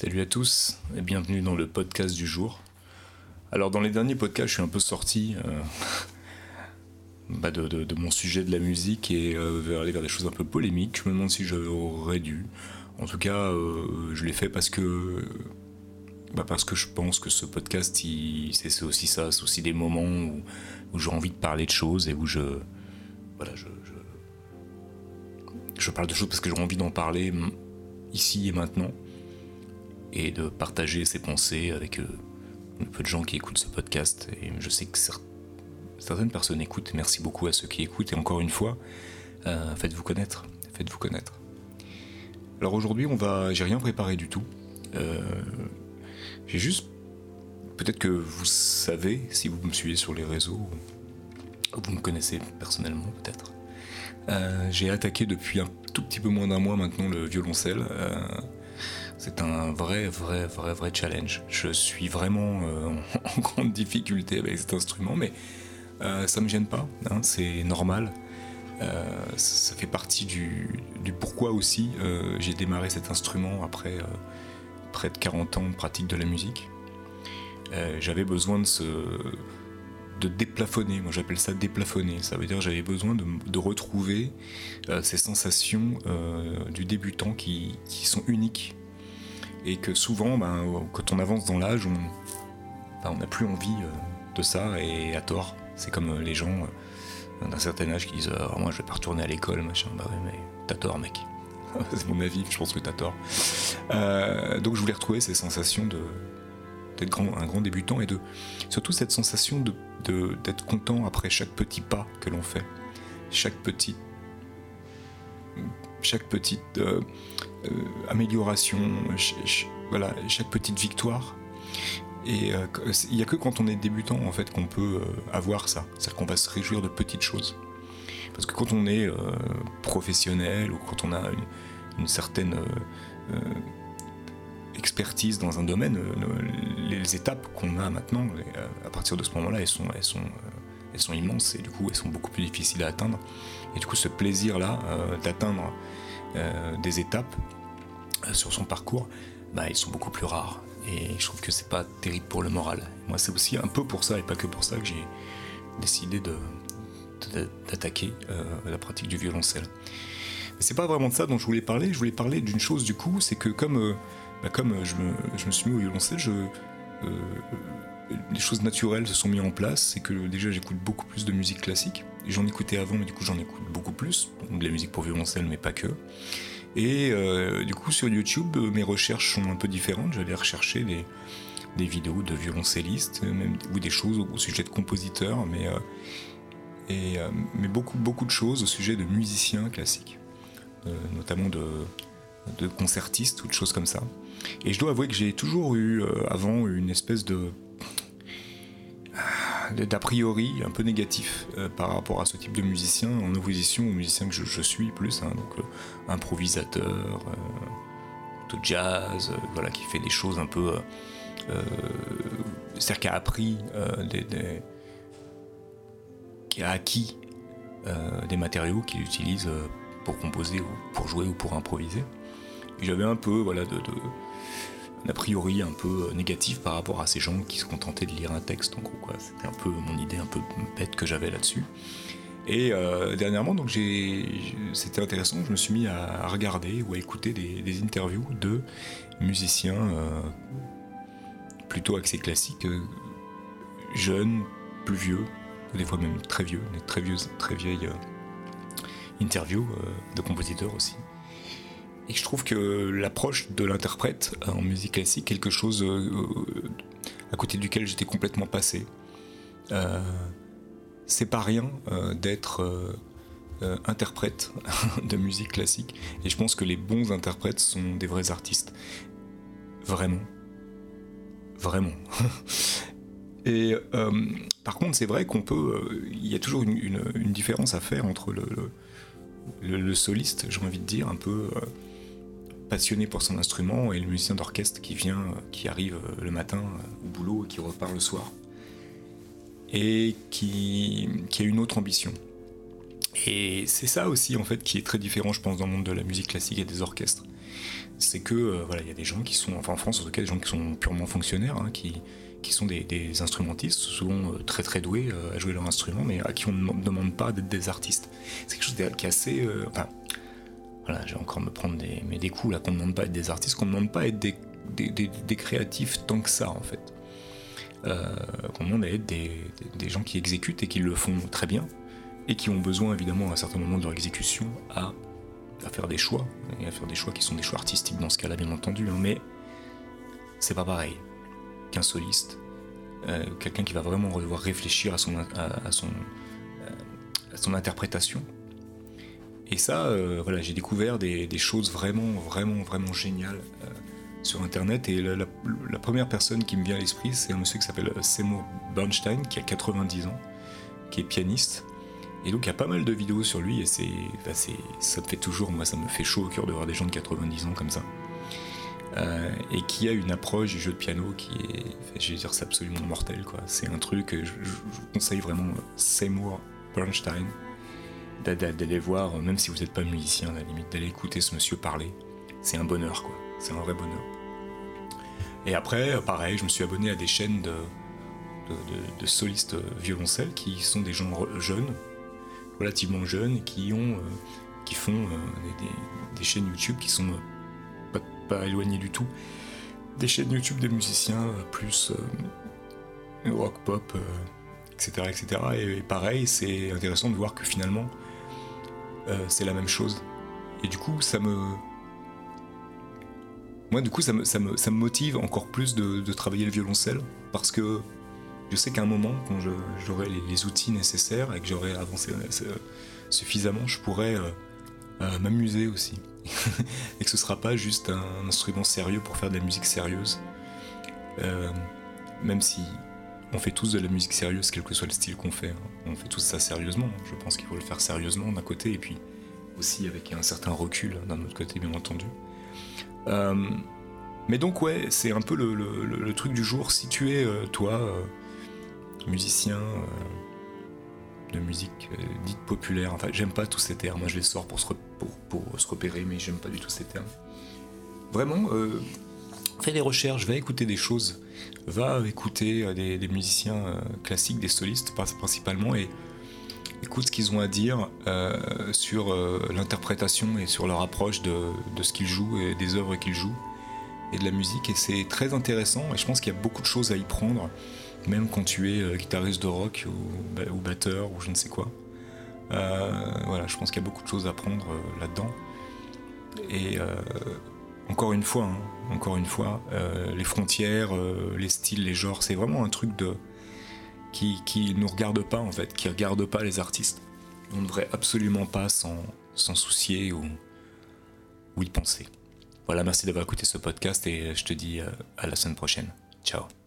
Salut à tous et bienvenue dans le podcast du jour. Alors dans les derniers podcasts, je suis un peu sorti euh, bah, de, mon sujet de la musique et euh, vers aller vers des choses un peu polémiques. Je me demande si j'aurais dû. En tout cas, euh, je l'ai fait parce que bah, parce que je pense que ce podcast, c'est aussi ça, c'est aussi des moments où, j'ai envie de parler de choses et où je voilà, je, je parle de choses parce que j'ai envie d'en parler ici et maintenant et de partager ses pensées avec euh, peu de gens qui écoutent ce podcast. Et je sais que certaines personnes écoutent. Merci beaucoup à ceux qui écoutent. Et encore une fois, euh, faites-vous connaître. Faites-vous connaître. Alors aujourd'hui, on va. J'ai rien préparé du tout. Euh, j'ai juste. Peut-être que vous savez, si vous me suivez sur les réseaux, ou vous me connaissez personnellement peut-être. j'ai attaqué depuis un tout petit peu moins d'un mois maintenant le violoncelle. C'est un vrai, vrai, vrai, vrai challenge. Je suis vraiment euh, en grande difficulté avec cet instrument, mais euh, ça me gêne pas, hein, c'est normal. Euh, ça fait partie du, pourquoi aussi j'ai démarré cet instrument après près de 40 ans de pratique de la musique. j'avais besoin de se de déplafonner, moi j'appelle ça déplafonner, ça veut dire j'avais besoin de, retrouver ces sensations du débutant qui, sont uniques et que souvent, ben, quand on avance dans l'âge, on ben, n'a plus envie euh, de ça et à tort. C'est comme euh, les gens euh, d'un certain âge qui disent Moi je vais pas retourner à l'école, machin. Bah ouais, mais t'as tort, mec. c'est mon avis, je pense que t'as tort. donc je voulais retrouver ces sensations d'être un grand débutant et de surtout cette sensation d'être content après chaque petit pas que l'on fait, chaque petit chaque petite euh, euh, amélioration, voilà, chaque petite victoire. Et euh, il n'y a que quand on est débutant en fait qu'on peut avoir ça, c'est-à-dire qu'on va se réjouir de petites choses. Parce que quand on est professionnel ou quand on a une, certaine expertise dans un domaine, les étapes qu'on a maintenant, à partir de ce moment-là, elles sont, elles, sont, sont immenses et du coup elles sont beaucoup plus difficiles à atteindre. Et du coup ce plaisir-là d'atteindre euh, des étapes euh, sur son parcours, bah, ils sont beaucoup plus rares. Et je trouve que c'est pas terrible pour le moral. Moi, c'est aussi un peu pour ça, et pas que pour ça, que j'ai décidé d'attaquer euh, la pratique du violoncelle. Mais c'est pas vraiment de ça dont je voulais parler. Je voulais parler d'une chose du coup, c'est que comme, bah, comme je, me, suis mis au violoncelle, je, les choses naturelles se sont mises en place. C'est que déjà j'écoute beaucoup plus de musique classique. J'en écoutais avant, mais du coup j'en écoute beaucoup plus. de la musique pour violoncelle, mais pas que. Et euh, du coup sur YouTube, mes recherches sont un peu différentes. J'allais rechercher des, vidéos de violoncellistes, même, ou des choses au, sujet de compositeurs, mais, euh, et, euh, mais beaucoup, beaucoup de choses au sujet de musiciens classiques, notamment de, de concertistes ou de choses comme ça. Et je dois avouer que j'ai toujours eu avant une espèce de d'a priori un peu négatif euh, par rapport à ce type de musicien en opposition aux musiciens que je, suis plus, hein, donc euh, improvisateur, euh, de jazz, voilà, qui fait des choses un peu. c'est-à-dire qui a appris, des, qui a acquis des matériaux qu'il utilise pour composer ou pour jouer ou pour improviser. J'avais un peu voilà, de a priori un peu négatif par rapport à ces gens qui se contentaient de lire un texte en gros. C'était un peu mon idée un peu bête que j'avais là-dessus. Et euh, dernièrement, donc c'était intéressant, je me suis mis à regarder ou à écouter des, interviews de musiciens euh, plutôt axés classiques, euh, jeunes, plus vieux, des fois même très vieux, des très vieux, très vieilles interviews de compositeurs aussi. Et je trouve que l'approche de l'interprète en musique classique, quelque chose euh, à côté duquel j'étais complètement passé. Euh, c'est pas rien euh, d'être interprète de musique classique. Et je pense que les bons interprètes sont des vrais artistes. Vraiment. Vraiment. Et par contre, c'est vrai qu'on peut. Il y a toujours une, différence à faire entre le, le soliste, j'ai envie de dire, un peu passionné pour son instrument et le musicien d'orchestre qui vient, qui arrive le matin au boulot et qui repart le soir. Et qui, qui a une autre ambition. Et c'est ça aussi en fait qui est très différent je pense dans le monde de la musique classique et des orchestres. c'est que voilà, il y a des gens qui sont, enfin en France en tout cas, des gens qui sont purement fonctionnaires, hein, qui, qui sont des, instrumentistes, souvent très très doués à jouer leur instrument, mais à qui on ne demande pas d'être des artistes. C'est quelque chose qui est assez, enfin, voilà, je vais encore me prendre des, coups là, qu'on ne demande pas à être des artistes, qu'on ne demande pas à être des, créatifs tant que ça en fait. Euh, qu'on demande à être des, gens qui exécutent et qui le font très bien et qui ont besoin évidemment à un certain moment de leur exécution à, faire des choix et à faire des choix qui sont des choix artistiques dans ce cas-là bien entendu, hein, mais c'est pas pareil qu'un soliste, euh, quelqu'un qui va vraiment devoir réfléchir à son, son interprétation et ça, euh, voilà, j'ai découvert des, choses vraiment, vraiment, vraiment géniales euh, sur Internet. Et la, première personne qui me vient à l'esprit, c'est un monsieur qui s'appelle Seymour Bernstein, qui a 90 ans, qui est pianiste. Et donc il y a pas mal de vidéos sur lui, et c'est, ça me fait toujours, moi ça me fait chaud au cœur de voir des gens de 90 ans comme ça. Euh, et qui a une approche du jeu de piano qui est, je vais dire, c'est absolument mortel. C'est un truc, je, je, je conseille vraiment Seymour Bernstein d'aller voir, même si vous n'êtes pas musicien, à la limite, d'aller écouter ce monsieur parler. C'est un bonheur, quoi. C'est un vrai bonheur. Et après, pareil, je me suis abonné à des chaînes de, de, solistes violoncelles qui sont des gens jeunes, relativement jeunes, qui, ont, euh, qui font euh, des, chaînes YouTube qui sont euh, pas, éloignées du tout. Des chaînes YouTube de musiciens plus rock pop, etc., etc. Et pareil, c'est intéressant de voir que finalement, euh, c'est la même chose. Et du coup, ça me. Moi, du coup, ça me, ça me, ça me motive encore plus de, travailler le violoncelle parce que je sais qu'à un moment, quand j'aurai les, outils nécessaires et que j'aurai avancé euh, suffisamment, je pourrais euh, m'amuser aussi. et que ce sera pas juste un, instrument sérieux pour faire de la musique sérieuse. même si on fait tous de la musique sérieuse, quel que soit le style qu'on fait. On fait tous ça sérieusement. Je pense qu'il faut le faire sérieusement d'un côté et puis aussi avec un certain recul d'un autre côté, bien entendu. Euh, mais donc ouais, c'est un peu le, truc du jour. Si tu es, euh, toi, euh, musicien de musique dite populaire, enfin j'aime pas tous ces termes, je les sors pour se, pour se repérer, mais j'aime pas du tout ces termes. Vraiment, fais des recherches, va écouter des choses, va écouter euh, des, musiciens euh, classiques, des solistes principalement, et écoute ce qu'ils ont à dire euh, sur l'interprétation et sur leur approche de, ce qu'ils jouent et des œuvres qu'ils jouent et de la musique. Et c'est très intéressant, et je pense qu'il y a beaucoup de choses à y prendre, même quand tu es guitariste de rock ou, ou, batteur ou je ne sais quoi. voilà, je pense qu'il y a beaucoup de choses à prendre là-dedans. Et encore une fois, hein, encore une fois, euh, les frontières, euh, les styles, les genres, c'est vraiment un truc de qui, qui nous regarde pas en fait, qui regarde pas les artistes. On ne devrait absolument pas s'en soucier ou, ou y penser. Voilà, merci d'avoir écouté ce podcast et je te dis euh, à la semaine prochaine. Ciao.